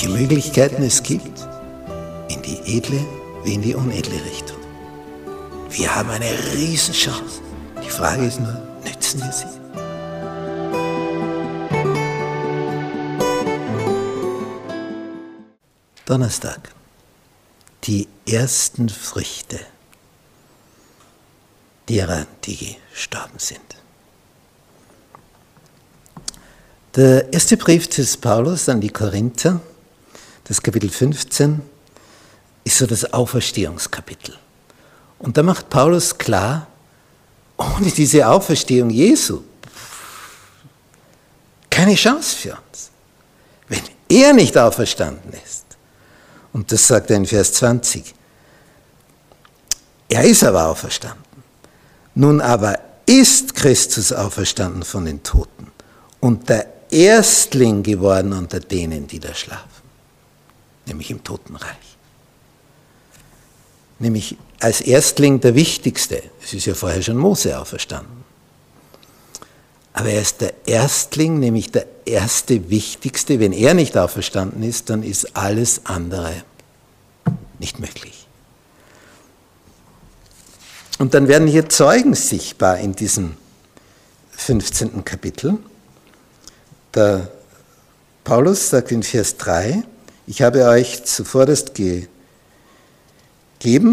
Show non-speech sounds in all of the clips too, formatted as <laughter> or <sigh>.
welche Möglichkeiten es gibt, in die edle wie in die unedle Richtung. Wir haben eine Riesenchance. Die Frage ist nur, nützen wir sie? Donnerstag. Die ersten Früchte derer, die gestorben sind. Der erste Brief des Paulus an die Korinther, das Kapitel 15, ist so das Auferstehungskapitel. Und da macht Paulus klar, ohne diese Auferstehung Jesu keine Chance für uns. Wenn er nicht auferstanden ist, und das sagt er in Vers 20, er ist aber auferstanden. Nun aber ist Christus auferstanden von den Toten und der Erstling geworden unter denen, die da schlafen, nämlich im Totenreich. Nämlich als Erstling der Wichtigste. Es ist ja vorher schon Mose auferstanden. Aber er ist der Erstling, nämlich der erste Wichtigste. Wenn er nicht auferstanden ist, dann ist alles andere nicht möglich. Und dann werden hier Zeugen sichtbar in diesem 15. Kapitel. Der Paulus sagt in Vers 3, ich habe euch zuvorderst gegeben,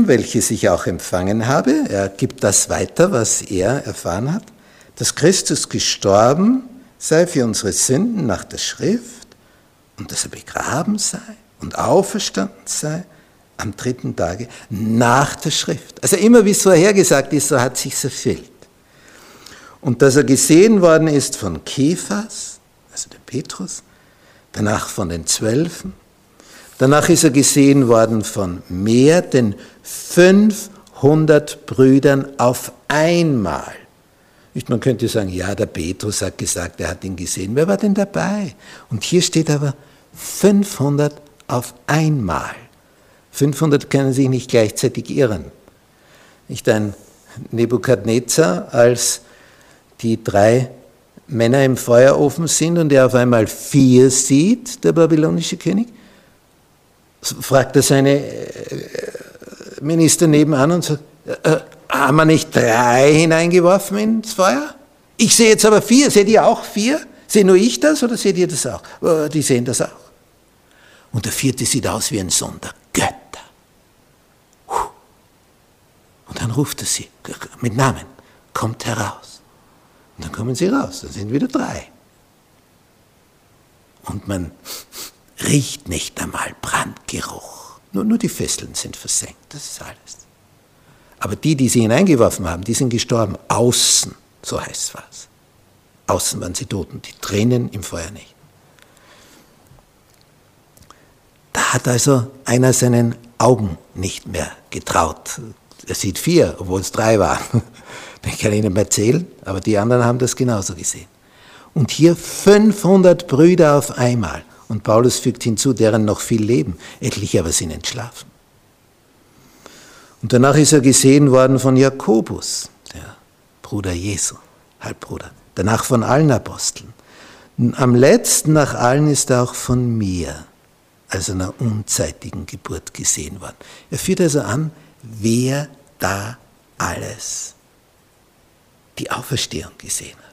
welches ich auch empfangen habe. Er gibt das weiter, was er erfahren hat, dass Christus gestorben sei für unsere Sünden nach der Schrift und dass er begraben sei und auferstanden sei am dritten Tage nach der Schrift. Also immer wie es vorhergesagt ist, so hat sich erfüllt. Und dass er gesehen worden ist von Kephas, also der Petrus, danach von den Zwölfen, danach ist er gesehen worden von mehr denn 500 Brüdern auf einmal. Man könnte sagen, ja, der Petrus hat gesagt, er hat ihn gesehen. Wer war denn dabei? Und hier steht aber 500 auf einmal. 500 können sich nicht gleichzeitig irren. Nicht ein Nebukadnezar, als die drei Männer im Feuerofen sind und er auf einmal vier sieht, der babylonische König, fragt er seine äh, Minister nebenan und sagt, äh, haben wir nicht drei hineingeworfen ins Feuer? Ich sehe jetzt aber vier. Seht ihr auch vier? Sehe nur ich das oder seht ihr das auch? Äh, die sehen das auch. Und der vierte sieht aus wie ein Sohn der Götter. Und dann ruft er sie mit Namen, kommt heraus. Und dann kommen sie raus, dann sind wieder drei. Und man riecht nicht einmal Brandgeruch. Nur, nur die Fesseln sind versenkt, das ist alles. Aber die, die sie hineingeworfen haben, die sind gestorben. Außen, so heißt es. Außen waren sie tot und die Tränen im Feuer nicht. Da hat also einer seinen Augen nicht mehr getraut, er sieht vier, obwohl es drei waren. <laughs> Ich kann Ihnen mehr zählen, aber die anderen haben das genauso gesehen. Und hier 500 Brüder auf einmal. Und Paulus fügt hinzu, deren noch viel leben, etliche aber sind entschlafen. Und danach ist er gesehen worden von Jakobus, der Bruder Jesu, Halbbruder. Danach von allen Aposteln. Am letzten nach allen ist er auch von mir, als einer unzeitigen Geburt gesehen worden. Er führt also an, wer da alles die Auferstehung gesehen hat.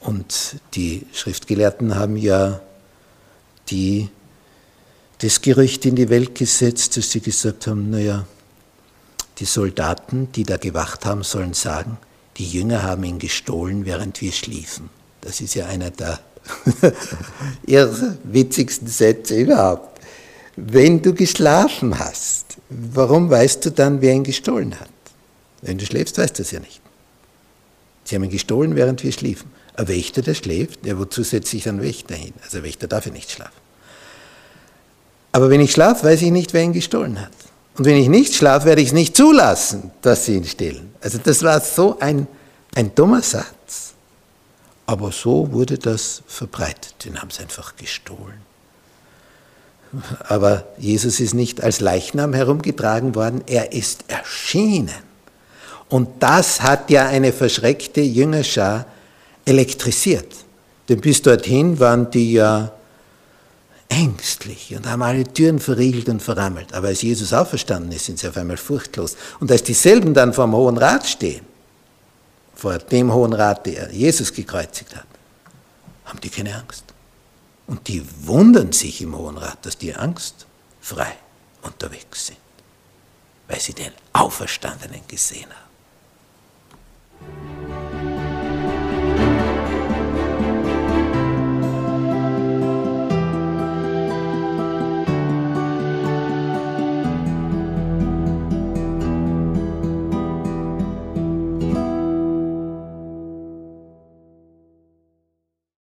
Und die Schriftgelehrten haben ja die, das Gerücht in die Welt gesetzt, dass sie gesagt haben, naja, die Soldaten, die da gewacht haben, sollen sagen, die Jünger haben ihn gestohlen, während wir schliefen. Das ist ja einer der <laughs> witzigsten Sätze überhaupt. Wenn du geschlafen hast, warum weißt du dann, wer ihn gestohlen hat? Wenn du schläfst, weißt du es ja nicht. Sie haben ihn gestohlen, während wir schliefen. Ein Wächter, der schläft, ja, wozu setzt sich ein Wächter hin? Also ein Wächter darf ja nicht schlafen. Aber wenn ich schlafe, weiß ich nicht, wer ihn gestohlen hat. Und wenn ich nicht schlafe, werde ich es nicht zulassen, dass sie ihn stehlen. Also das war so ein, ein dummer Satz. Aber so wurde das verbreitet. Den haben sie einfach gestohlen. Aber Jesus ist nicht als Leichnam herumgetragen worden, er ist erschienen. Und das hat ja eine verschreckte Jüngerschar elektrisiert. Denn bis dorthin waren die ja ängstlich und haben alle Türen verriegelt und verrammelt. Aber als Jesus auferstanden ist, sind sie auf einmal furchtlos. Und als dieselben dann vor dem Hohen Rat stehen, vor dem Hohen Rat, der Jesus gekreuzigt hat, haben die keine Angst. Und die wundern sich im Hohen Rat, dass die angstfrei unterwegs sind, weil sie den Auferstandenen gesehen haben.